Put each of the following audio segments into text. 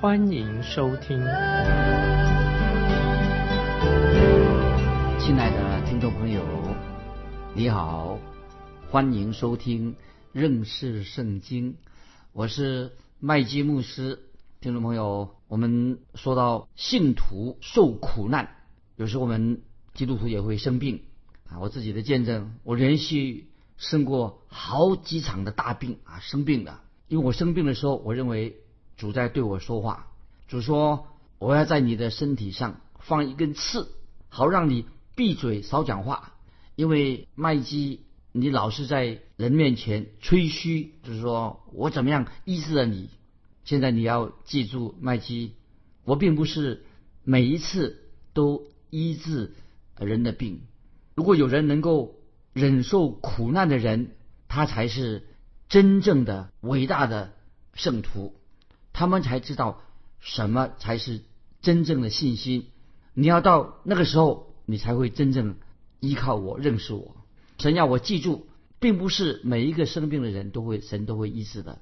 欢迎收听。亲爱的听众朋友，你好，欢迎收听认识圣经。我是麦基牧师，听众朋友，我们说到信徒受苦难，有时候我们基督徒也会生病啊。我自己的见证，我连续生过好几场的大病啊，生病的。因为我生病的时候，我认为主在对我说话，主说我要在你的身体上放一根刺，好让你闭嘴少讲话，因为麦基。你老是在人面前吹嘘，就是说我怎么样医治了你。现在你要记住，麦基，我并不是每一次都医治人的病。如果有人能够忍受苦难的人，他才是真正的伟大的圣徒。他们才知道什么才是真正的信心。你要到那个时候，你才会真正依靠我，认识我。神要我记住，并不是每一个生病的人都会神都会医治的。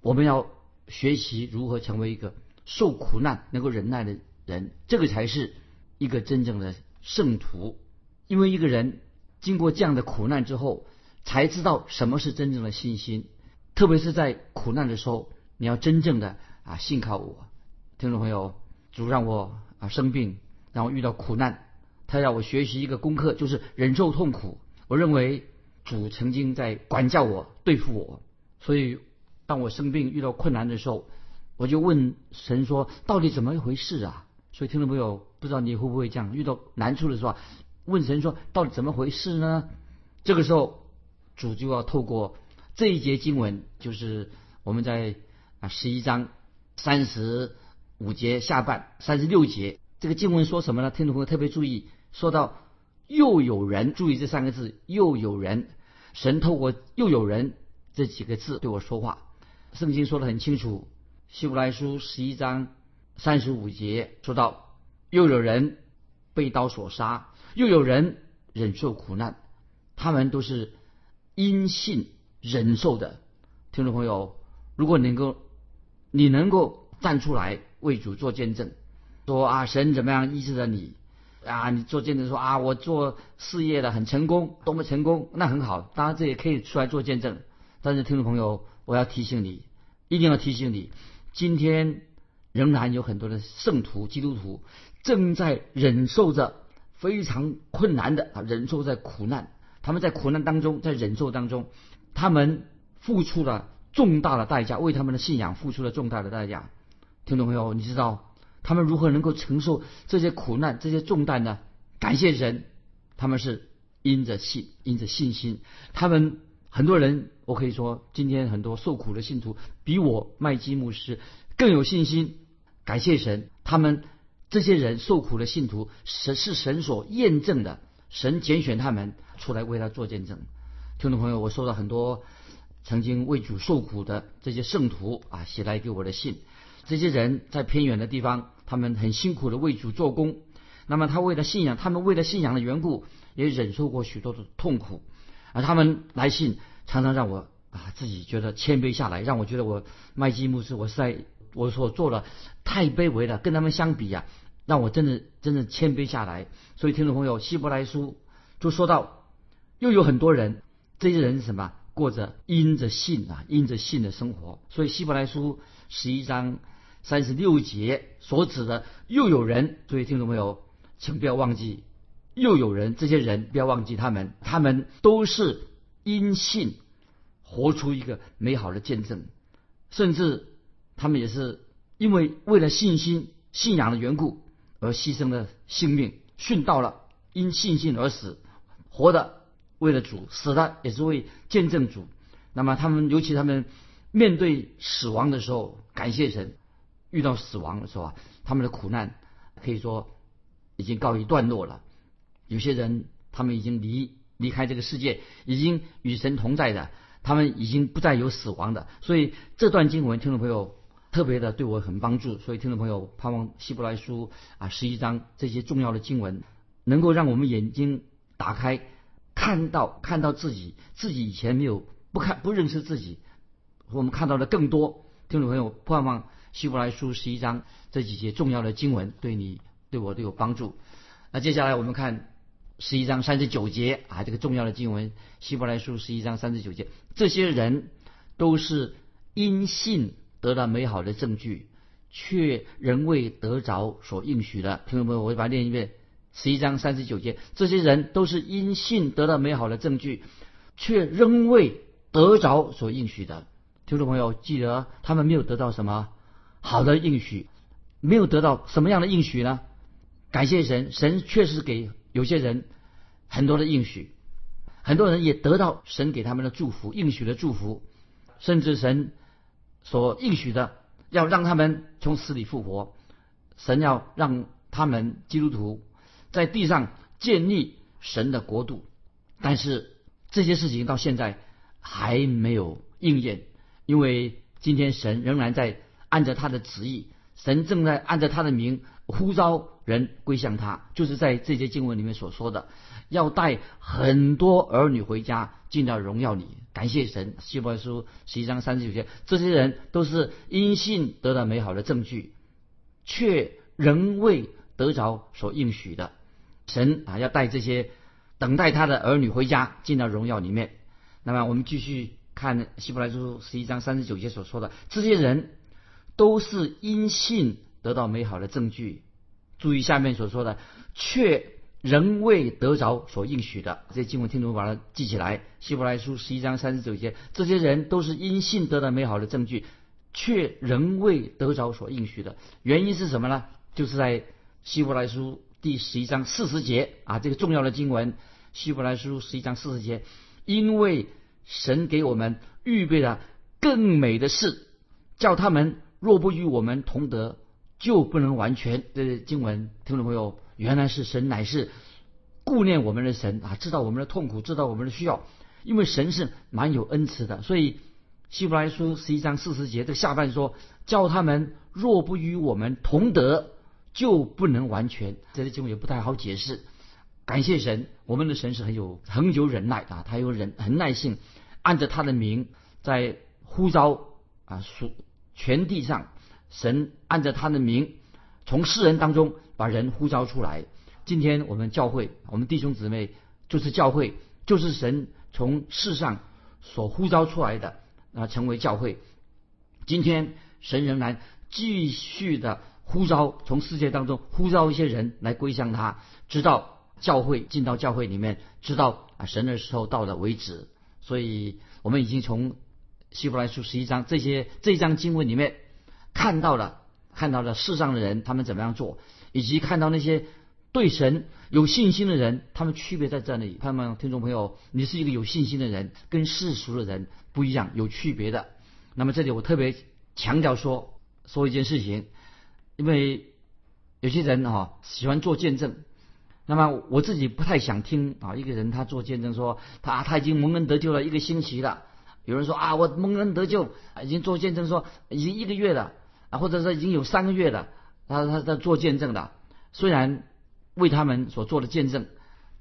我们要学习如何成为一个受苦难能够忍耐的人，这个才是一个真正的圣徒。因为一个人经过这样的苦难之后，才知道什么是真正的信心。特别是在苦难的时候，你要真正的啊信靠我。听众朋友，主让我啊生病，让我遇到苦难，他要我学习一个功课，就是忍受痛苦。我认为主曾经在管教我、对付我，所以当我生病遇到困难的时候，我就问神说：“到底怎么一回事啊？”所以听众朋友，不知道你会不会这样遇到难处的时候，问神说：“到底怎么回事呢？”这个时候，主就要透过这一节经文，就是我们在啊十一章三十五节下半三十六节，这个经文说什么呢？听众朋友特别注意，说到。又有人注意这三个字，又有人，神透过又有人这几个字对我说话。圣经说的很清楚，希伯来书十一章三十五节说到，又有人被刀所杀，又有人忍受苦难，他们都是因信忍受的。听众朋友，如果能够你能够站出来为主做见证，说啊神怎么样医治了你。啊，你做见证说啊，我做事业的很成功，多么成功，那很好。当然这也可以出来做见证。但是听众朋友，我要提醒你，一定要提醒你，今天仍然有很多的圣徒、基督徒正在忍受着非常困难的啊，忍受在苦难。他们在苦难当中，在忍受当中，他们付出了重大的代价，为他们的信仰付出了重大的代价。听众朋友，你知道？他们如何能够承受这些苦难、这些重担呢？感谢神，他们是因着信、因着信心。他们很多人，我可以说，今天很多受苦的信徒比我麦基牧师更有信心。感谢神，他们这些人受苦的信徒，神是神所验证的，神拣选他们出来为他做见证。听众朋友，我收到很多曾经为主受苦的这些圣徒啊，写来给我的信。这些人在偏远的地方，他们很辛苦的为主做工。那么他为了信仰，他们为了信仰的缘故，也忍受过许多的痛苦。而他们来信，常常让我啊自己觉得谦卑下来，让我觉得我麦基牧师，我是在我所做的太卑微了，跟他们相比呀，让我真的真的谦卑下来。所以听众朋友，希伯来书就说到，又有很多人，这些人是什么？过着因着信啊，因着信的生活。所以希伯来书十一章。三十六节所指的又有人，各位听众朋友，请不要忘记，又有人，这些人不要忘记他们，他们都是因信活出一个美好的见证，甚至他们也是因为为了信心、信仰的缘故而牺牲了性命，殉道了，因信心而死，活的为了主，死的也是为见证主。那么他们，尤其他们面对死亡的时候，感谢神。遇到死亡的时候啊，他们的苦难可以说已经告一段落了。有些人他们已经离离开这个世界，已经与神同在的，他们已经不再有死亡的。所以这段经文，听众朋友特别的对我很帮助。所以听众朋友盼望希伯来书啊十一章这些重要的经文，能够让我们眼睛打开，看到看到自己自己以前没有不看不认识自己，我们看到的更多。听众朋友盼望希伯来书十一章这几节重要的经文对你对我都有帮助。那接下来我们看。十一章三十九节啊，这个重要的经文，希伯来书十一章三十九节，这些人都是因信得到美好的证据，却仍未得着所应许的。听众朋友，我把它念一遍：十一章三十九节，这些人都是因信得到美好的证据，却仍未得着所应许的。听众朋友，记得他们没有得到什么好的应许，没有得到什么样的应许呢？感谢神，神确实给。有些人很多的应许，很多人也得到神给他们的祝福，应许的祝福，甚至神所应许的要让他们从死里复活，神要让他们基督徒在地上建立神的国度，但是这些事情到现在还没有应验，因为今天神仍然在按着他的旨意，神正在按着他的名。呼召人归向他，就是在这些经文里面所说的，要带很多儿女回家，进到荣耀里。感谢神，希伯来书十一章三十九节，这些人都是因信得到美好的证据，却仍未得着所应许的。神啊，要带这些等待他的儿女回家，进到荣耀里面。那么，我们继续看希伯来书十一章三十九节所说的，这些人都是因信。得到美好的证据，注意下面所说的，却仍未得着所应许的。这些经文听众把它记起来。希伯来书十一章三十九节，这些人都是因信得到美好的证据，却仍未得着所应许的。原因是什么呢？就是在希伯来书第十一章四十节啊，这个重要的经文。希伯来书十一章四十节，因为神给我们预备了更美的事，叫他们若不与我们同德。就不能完全的经文，听众朋友，原来是神乃是顾念我们的神啊，知道我们的痛苦，知道我们的需要，因为神是蛮有恩慈的，所以希伯来书十一章四十节的下半说，叫他们若不与我们同德，就不能完全。这些经文也不太好解释。感谢神，我们的神是很有恒久忍耐啊，他有忍很耐性，按着他的名在呼召啊属全地上。神按着他的名，从世人当中把人呼召出来。今天我们教会，我们弟兄姊妹就是教会，就是神从世上所呼召出来的啊，成为教会。今天神仍然继续的呼召，从世界当中呼召一些人来归向他，直到教会进到教会里面，直到啊神的时候到了为止。所以我们已经从希伯来书十一章这些这一章经文里面。看到了，看到了世上的人他们怎么样做，以及看到那些对神有信心的人，他们区别在这里。朋友们，听众朋友，你是一个有信心的人，跟世俗的人不一样，有区别的。那么这里我特别强调说说一件事情，因为有些人啊喜欢做见证，那么我自己不太想听啊一个人他做见证说他他已经蒙恩得救了一个星期了，有人说啊我蒙恩得救已经做见证说已经一个月了。啊，或者说已经有三个月了，他他在做见证的，虽然为他们所做的见证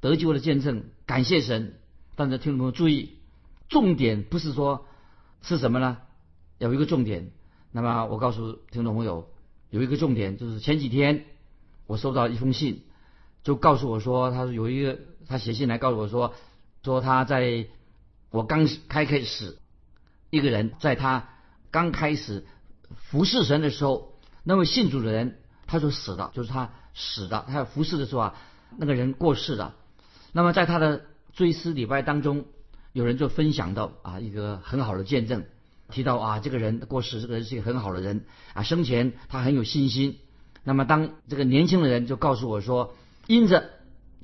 得救的见证，感谢神，但是听众朋友注意，重点不是说是什么呢？有一个重点，那么我告诉听众朋友，有一个重点就是前几天我收到一封信，就告诉我说，他说有一个他写信来告诉我说，说他在我刚开开始，一个人在他刚开始。服侍神的时候，那位信主的人他就死了，就是他死了。他要服侍的时候啊，那个人过世了。那么在他的追思礼拜当中，有人就分享到啊一个很好的见证，提到啊这个人过世，这个人是一个很好的人啊，生前他很有信心。那么当这个年轻的人就告诉我说，因着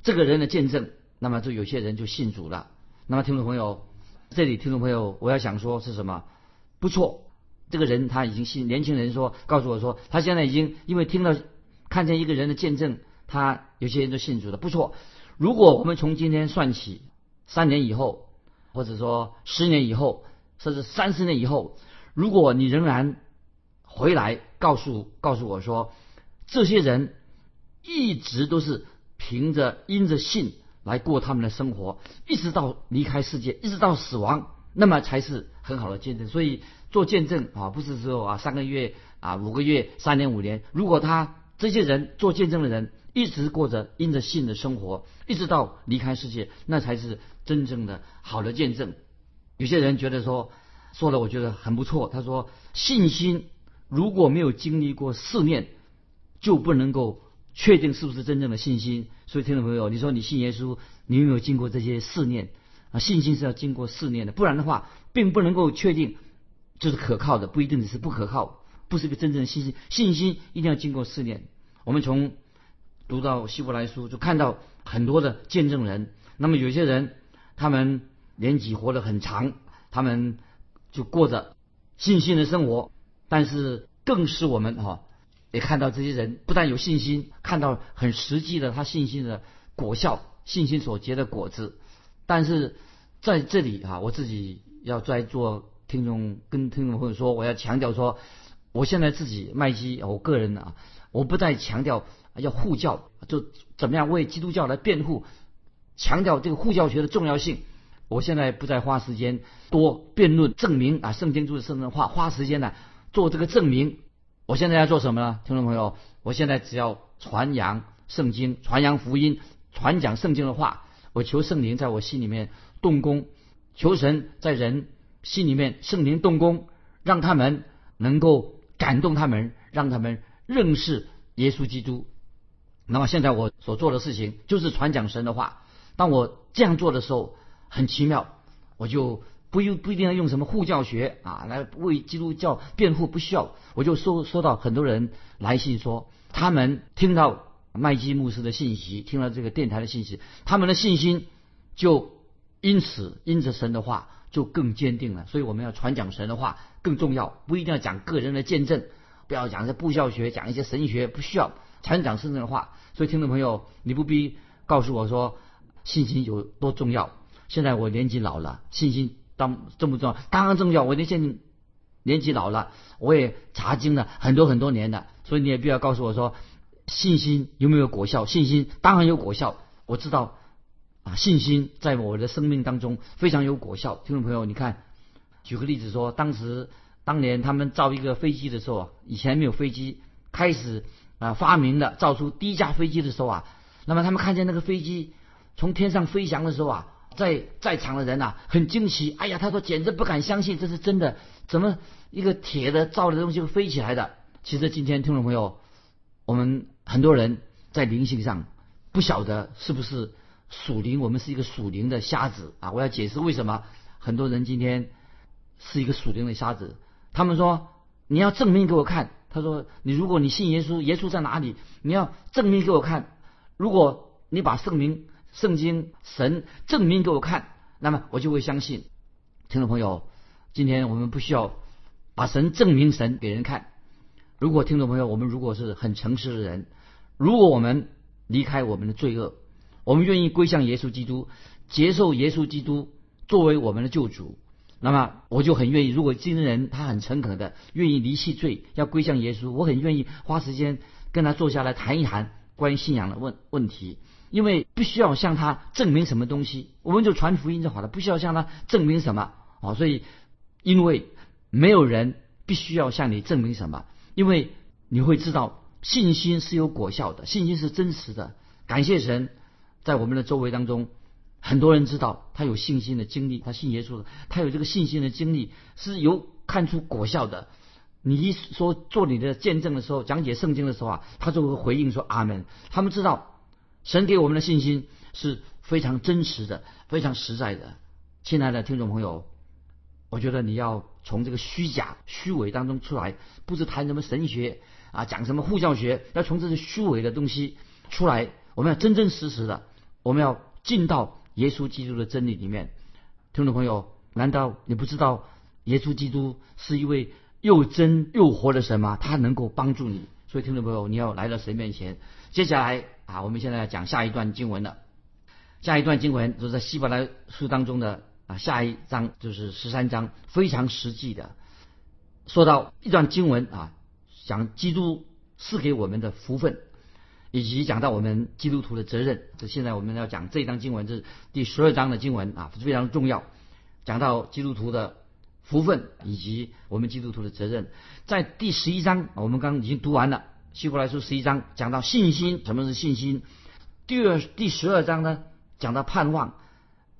这个人的见证，那么就有些人就信主了。那么听众朋友，这里听众朋友，我要想说是什么？不错。这个人他已经信，年轻人说告诉我说，他现在已经因为听到看见一个人的见证，他有些人都信主了，不错。如果我们从今天算起，三年以后，或者说十年以后，甚至三十年以后，如果你仍然回来告诉告诉我说，这些人一直都是凭着因着信来过他们的生活，一直到离开世界，一直到死亡，那么才是很好的见证。所以做见证啊，不是说啊三个月啊五个月三年五年，如果他这些人做见证的人一直过着因着信的生活，一直到离开世界，那才是真正的好的见证。有些人觉得说说的我觉得很不错，他说信心如果没有经历过试炼，就不能够确定是不是真正的信心。所以听众朋友，你说你信耶稣，你有没有经过这些试炼啊？信心是要经过试炼的，不然的话，并不能够确定就是可靠的，不一定是不可靠，不是一个真正的信心。信心一定要经过试炼。我们从读到希伯来书，就看到很多的见证人。那么有些人，他们年纪活得很长，他们就过着信心的生活。但是更是我们哈，也看到这些人不但有信心，看到很实际的他信心的果效，信心所结的果子。但是在这里啊，我自己要在做听众跟听众朋友说，我要强调说，我现在自己麦基，我个人啊，我不再强调要护教，就怎么样为基督教来辩护，强调这个护教学的重要性。我现在不再花时间多辩论证明啊，圣经就是圣经话，花时间呢做这个证明。我现在要做什么呢，听众朋友？我现在只要传扬圣经，传扬福音，传讲圣经的话。我求圣灵在我心里面动工，求神在人心里面圣灵动工，让他们能够感动他们，让他们认识耶稣基督。那么现在我所做的事情就是传讲神的话。当我这样做的时候，很奇妙，我就不用不一定要用什么护教学啊来为基督教辩护，不需要。我就收收到很多人来信说，他们听到麦基牧师的信息，听了这个电台的信息，他们的信心就因此因着神的话就更坚定了。所以我们要传讲神的话更重要，不一定要讲个人的见证，不要讲一些布教学，讲一些神学，不需要传讲圣经的话。所以听众朋友，你不必告诉我说信心有多重要。现在我年纪老了，信心当重不重要？当然重要。我现年纪老了，我也查经了很多很多年了，所以你也不要告诉我说信心有没有果效？信心当然有果效。我知道啊，信心在我的生命当中非常有果效。听众朋友，你看，举个例子说，当时当年他们造一个飞机的时候，以前没有飞机，开始啊发明了造出第一架飞机的时候啊，那么他们看见那个飞机从天上飞翔的时候啊。在在场的人呐，很惊奇。哎呀，他说简直不敢相信这是真的，怎么一个铁的造的东西会飞起来的？其实今天听众朋友，我们很多人在灵性上不晓得是不是属灵，我们是一个属灵的瞎子啊！我要解释为什么很多人今天是一个属灵的瞎子。他们说你要证明给我看。他说你如果你信耶稣，耶稣在哪里？你要证明给我看。如果你把圣名。圣经神证明给我看，那么我就会相信。听众朋友，今天我们不需要把神证明神给人看。如果听众朋友，我们如果是很诚实的人，如果我们离开我们的罪恶，我们愿意归向耶稣基督，接受耶稣基督作为我们的救主，那么我就很愿意。如果今人他很诚恳的愿意离弃罪，要归向耶稣，我很愿意花时间跟他坐下来谈一谈关于信仰的问问题。因为不需要向他证明什么东西，我们就传福音就好了，不需要向他证明什么啊。所以，因为没有人必须要向你证明什么，因为你会知道信心是有果效的，信心是真实的。感谢神，在我们的周围当中，很多人知道他有信心的经历，他信耶稣的，他有这个信心的经历是有看出果效的。你一说做你的见证的时候，讲解圣经的时候啊，他就会回应说阿门。他们知道。神给我们的信心是非常真实的，非常实在的。亲爱的听众朋友，我觉得你要从这个虚假、虚伪当中出来，不是谈什么神学啊，讲什么护教学，要从这些虚伪的东西出来。我们要真真实实的，我们要进到耶稣基督的真理里面。听众朋友，难道你不知道耶稣基督是一位又真又活的神吗？他能够帮助你。所以听众朋友，你要来到神面前。接下来啊，我们现在要讲下一段经文了。下一段经文就是在希伯来书当中的啊，下一章就是十三章，非常实际的说到一段经文啊，讲基督赐给我们的福分，以及讲到我们基督徒的责任。这现在我们要讲这一章经文，这是第十二章的经文啊，非常重要。讲到基督徒的福分以及我们基督徒的责任，在第十一章我们刚已经读完了。希伯来书十一章讲到信心，什么是信心？第二第十二章呢，讲到盼望，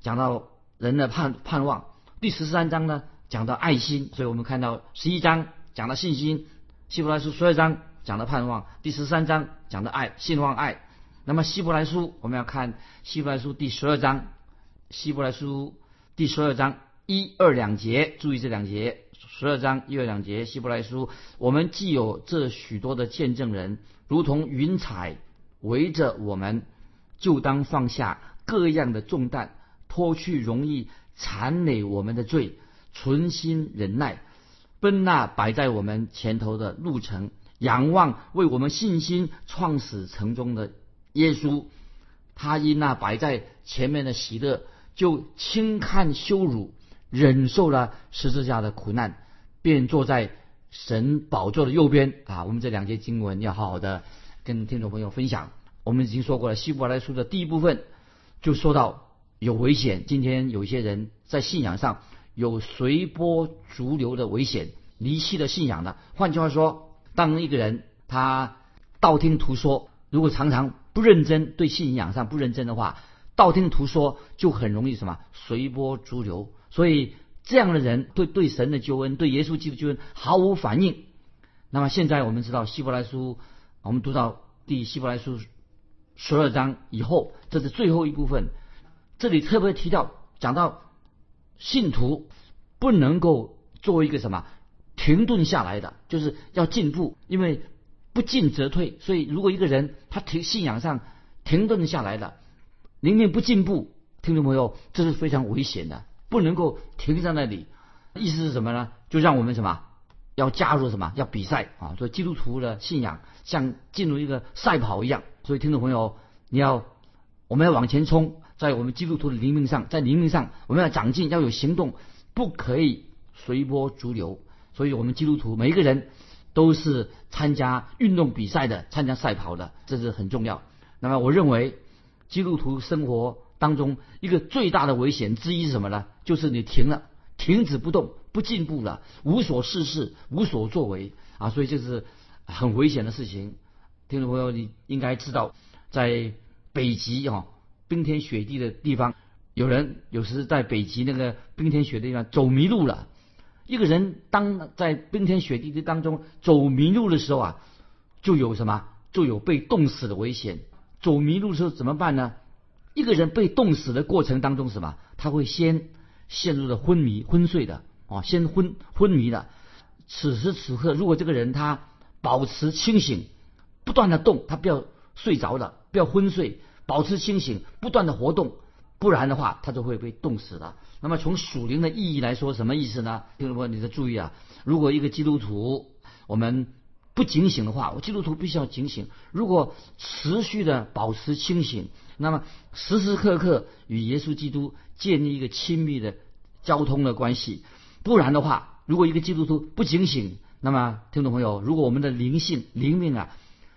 讲到人的盼盼望。第十三章呢，讲到爱心。所以我们看到十一章讲到信心，希伯来书十二章讲到盼望，第十三章讲到爱，信望爱。那么希伯来书我们要看希伯来书第十二章，希伯来书第十二章一二两节，注意这两节。十二章一二两节，希伯来书，我们既有这许多的见证人，如同云彩围着我们，就当放下各样的重担，脱去容易缠累我们的罪，存心忍耐，奔那摆在我们前头的路程，仰望为我们信心创始成终的耶稣。他因那摆在前面的喜乐，就轻看羞辱，忍受了十字架的苦难。便坐在神宝座的右边啊！我们这两节经文要好好的跟听众朋友分享。我们已经说过了，希伯来书的第一部分就说到有危险。今天有一些人在信仰上有随波逐流的危险，离弃了信仰的。换句话说，当一个人他道听途说，如果常常不认真对信仰上不认真的话，道听途说就很容易什么随波逐流。所以。这样的人对对神的救恩、对耶稣基督救恩毫无反应。那么现在我们知道希伯来书，我们读到第希伯来书十二章以后，这是最后一部分。这里特别提到讲到信徒不能够作为一个什么停顿下来的，就是要进步，因为不进则退。所以如果一个人他停信仰上停顿下来了，宁愿不进步，听众朋友，这是非常危险的。不能够停在那里，意思是什么呢？就让我们什么要加入什么要比赛啊？所以基督徒的信仰像进入一个赛跑一样。所以听众朋友，你要我们要往前冲，在我们基督徒的灵命上，在灵命上我们要长进，要有行动，不可以随波逐流。所以我们基督徒每一个人都是参加运动比赛的，参加赛跑的，这是很重要。那么我认为基督徒生活。当中一个最大的危险之一是什么呢？就是你停了，停止不动，不进步了，无所事事，无所作为啊！所以这是很危险的事情。听众朋友，你应该知道，在北极啊，冰天雪地的地方，有人有时在北极那个冰天雪地地方走迷路了。一个人当在冰天雪地的当中走迷路的时候啊，就有什么？就有被冻死的危险。走迷路的时候怎么办呢？一个人被冻死的过程当中，什么？他会先陷入了昏迷、昏睡的，哦，先昏昏迷的。此时此刻，如果这个人他保持清醒，不断的动，他不要睡着了，不要昏睡，保持清醒，不断的活动，不然的话，他就会被冻死了。那么从属灵的意义来说，什么意思呢？听众朋友，你的注意啊！如果一个基督徒，我们不警醒的话，我基督徒必须要警醒。如果持续的保持清醒。那么时时刻刻与耶稣基督建立一个亲密的交通的关系，不然的话，如果一个基督徒不警醒，那么听众朋友，如果我们的灵性灵命啊，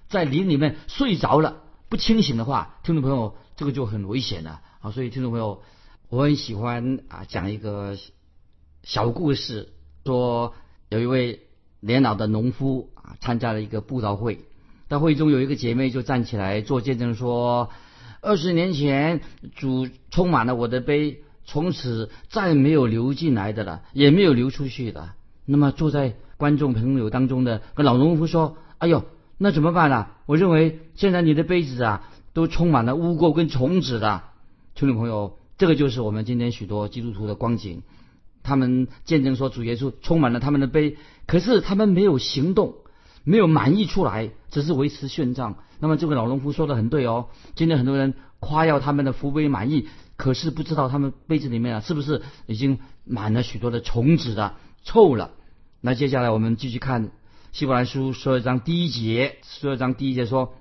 在灵里面睡着了不清醒的话，听众朋友，这个就很危险了啊！所以听众朋友，我很喜欢啊讲一个小故事，说有一位年老的农夫啊参加了一个布道会，在会中有一个姐妹就站起来做见证说。二十年前，主充满了我的杯，从此再没有流进来的了，也没有流出去的。那么坐在观众朋友当中的跟老农夫说：“哎呦，那怎么办呢？我认为现在你的杯子啊，都充满了污垢跟虫子的。”听众朋友，这个就是我们今天许多基督徒的光景。他们见证说，主耶稣充满了他们的杯，可是他们没有行动。没有满意出来，只是维持现状。那么这个老农夫说的很对哦。今天很多人夸耀他们的福杯满意，可是不知道他们杯子里面啊是不是已经满了许多的虫子的，臭了。那接下来我们继续看希伯来书十二章第一节，十二章第一节说：“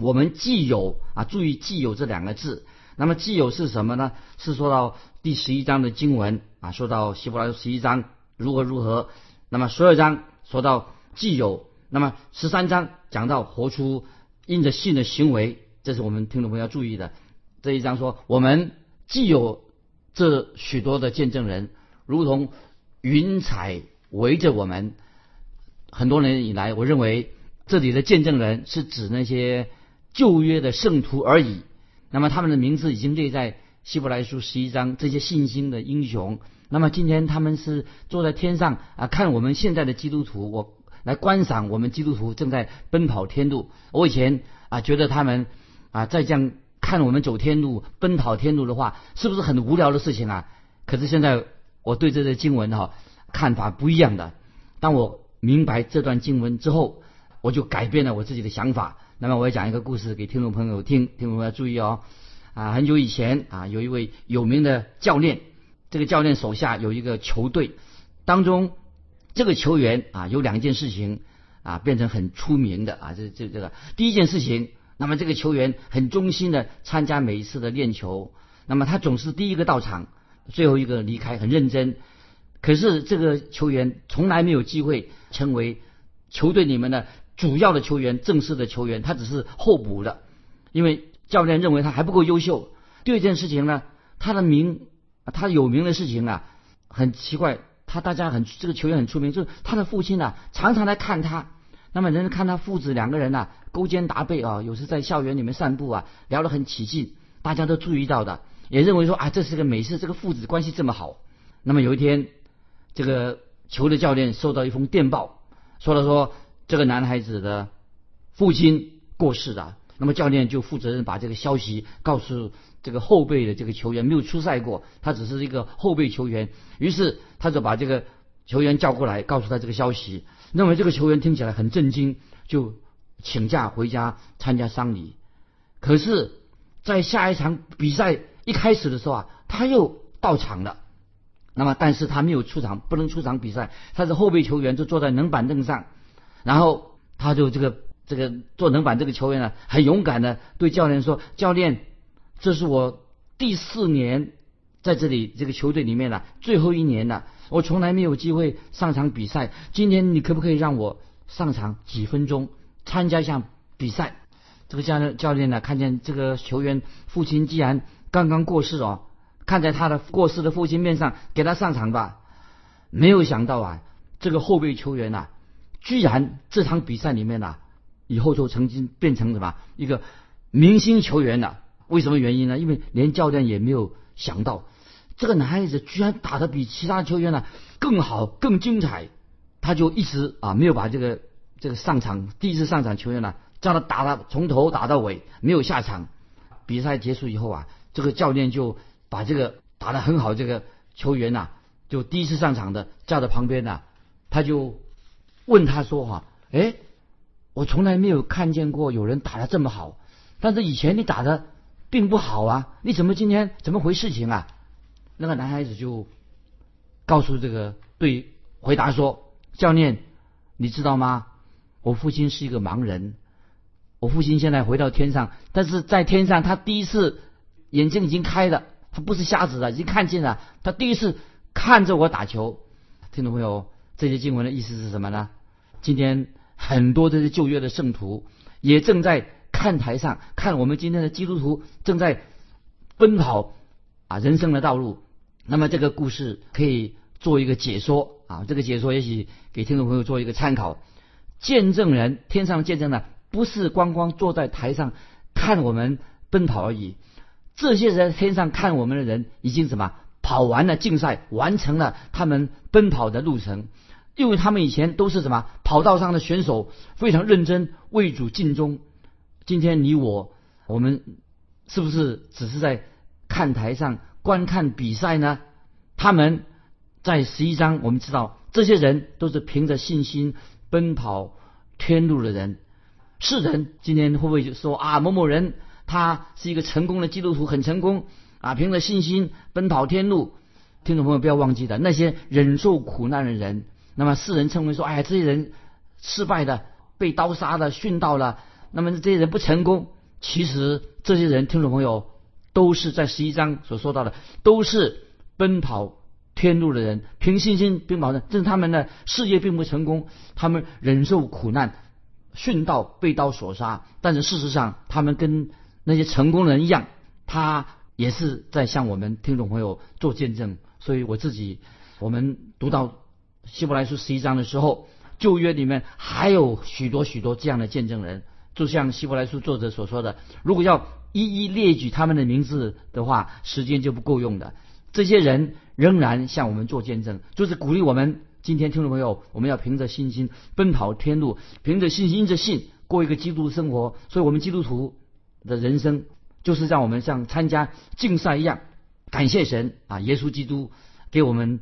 我们既有啊，注意‘既有’这两个字。那么‘既有’是什么呢？是说到第十一章的经文啊，说到希伯来书十一章如何如何。那么十二章说到‘既有’，那么十三章讲到活出因着信的行为，这是我们听众朋友要注意的。这一章说我们既有这许多的见证人，如同云彩。”围着我们很多年以来，我认为这里的见证人是指那些旧约的圣徒而已。那么他们的名字已经列在希伯来书十一章，这些信心的英雄。那么今天他们是坐在天上啊，看我们现在的基督徒，我来观赏我们基督徒正在奔跑天路。我以前啊觉得他们啊在这样看我们走天路、奔跑天路的话，是不是很无聊的事情啊？可是现在我对这些经文哈。看法不一样的。当我明白这段经文之后，我就改变了我自己的想法。那么，我要讲一个故事给听众朋友听，听众朋友注意哦。啊，很久以前啊，有一位有名的教练，这个教练手下有一个球队，当中这个球员啊，有两件事情啊，变成很出名的啊。这这这个第一件事情，那么这个球员很忠心的参加每一次的练球，那么他总是第一个到场，最后一个离开，很认真。可是这个球员从来没有机会成为球队里面的主要的球员、正式的球员，他只是候补的，因为教练认为他还不够优秀。第二件事情呢，他的名，他有名的事情啊，很奇怪，他大家很这个球员很出名，就是他的父亲呢常常来看他，那么人看他父子两个人呢勾肩搭背啊，有时在校园里面散步啊，聊得很起劲，大家都注意到的，也认为说啊这是个美事，这个父子关系这么好。那么有一天。这个球的教练收到一封电报，说了说这个男孩子的父亲过世了。那么教练就负责任把这个消息告诉这个后备的这个球员，没有出赛过，他只是一个后备球员。于是他就把这个球员叫过来，告诉他这个消息。认为这个球员听起来很震惊，就请假回家参加丧礼。可是，在下一场比赛一开始的时候啊，他又到场了。那么，但是他没有出场，不能出场比赛。他是后备球员，就坐在冷板凳上。然后他就这个这个坐冷板这个球员呢，很勇敢的对教练说：“教练，这是我第四年在这里这个球队里面了，最后一年了，我从来没有机会上场比赛。今天你可不可以让我上场几分钟，参加一下比赛？”这个教练教练呢，看见这个球员父亲既然刚刚过世哦。看在他的过世的父亲面上，给他上场吧。没有想到啊，这个后备球员呐，居然这场比赛里面呐，以后就曾经变成什么一个明星球员了。为什么原因呢？因为连教练也没有想到，这个男孩子居然打得比其他球员呢更好、更精彩。他就一直啊没有把这个这个上场第一次上场球员呢，叫他打了从头打到尾，没有下场。比赛结束以后啊，这个教练就。把这个打得很好，这个球员呐，就第一次上场的叫到旁边呐，他就问他说：“哈，哎，我从来没有看见过有人打得这么好，但是以前你打的并不好啊，你怎么今天怎么回事情啊？”那个男孩子就告诉这个对回答说：“教练，你知道吗？我父亲是一个盲人，我父亲现在回到天上，但是在天上他第一次眼睛已经开了。”他不是瞎子了，已经看见了。他第一次看着我打球，听众朋友，这些经文的意思是什么呢？今天很多这些旧约的圣徒也正在看台上看我们今天的基督徒正在奔跑啊人生的道路。那么这个故事可以做一个解说啊，这个解说也许给听众朋友做一个参考。见证人，天上见证的不是光光坐在台上看我们奔跑而已。这些人天上看我们的人，已经什么跑完了竞赛，完成了他们奔跑的路程，因为他们以前都是什么跑道上的选手，非常认真为主尽忠。今天你我，我们是不是只是在看台上观看比赛呢？他们在十一章，我们知道这些人都是凭着信心奔跑天路的人。世人今天会不会就说啊某某人？他是一个成功的基督徒，很成功啊！凭着信心奔跑天路。听众朋友不要忘记的，那些忍受苦难的人，那么世人称为说，哎呀，这些人失败的，被刀杀的，殉道了。那么这些人不成功，其实这些人，听众朋友，都是在十一章所说到的，都是奔跑天路的人，凭信心奔跑的。正是他们的事业并不成功，他们忍受苦难，殉道，被刀所杀。但是事实上，他们跟那些成功人一样，他也是在向我们听众朋友做见证。所以我自己，我们读到希伯来书十一章的时候，旧约里面还有许多许多这样的见证人。就像希伯来书作者所说的，如果要一一列举他们的名字的话，时间就不够用的。这些人仍然向我们做见证，就是鼓励我们。今天听众朋友，我们要凭着信心奔跑天路，凭着信心，着信过一个基督生活。所以，我们基督徒的人生就是让我们像参加竞赛一样，感谢神啊！耶稣基督给我们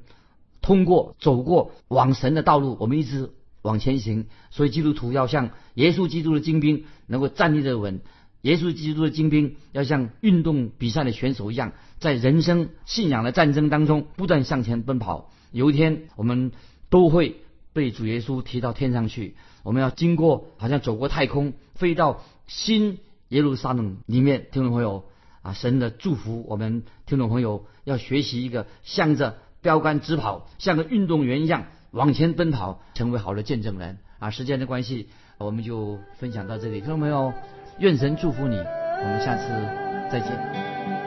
通过走过往神的道路，我们一直。往前行，所以基督徒要像耶稣基督的精兵，能够站立得稳。耶稣基督的精兵要像运动比赛的选手一样，在人生信仰的战争当中不断向前奔跑。有一天，我们都会被主耶稣提到天上去。我们要经过，好像走过太空，飞到新耶路撒冷里面。听众朋友啊，神的祝福，我们听众朋友要学习一个向着标杆直跑，像个运动员一样。往前奔跑，成为好的见证人啊！时间的关系，我们就分享到这里。听众朋友，愿神祝福你，我们下次再见。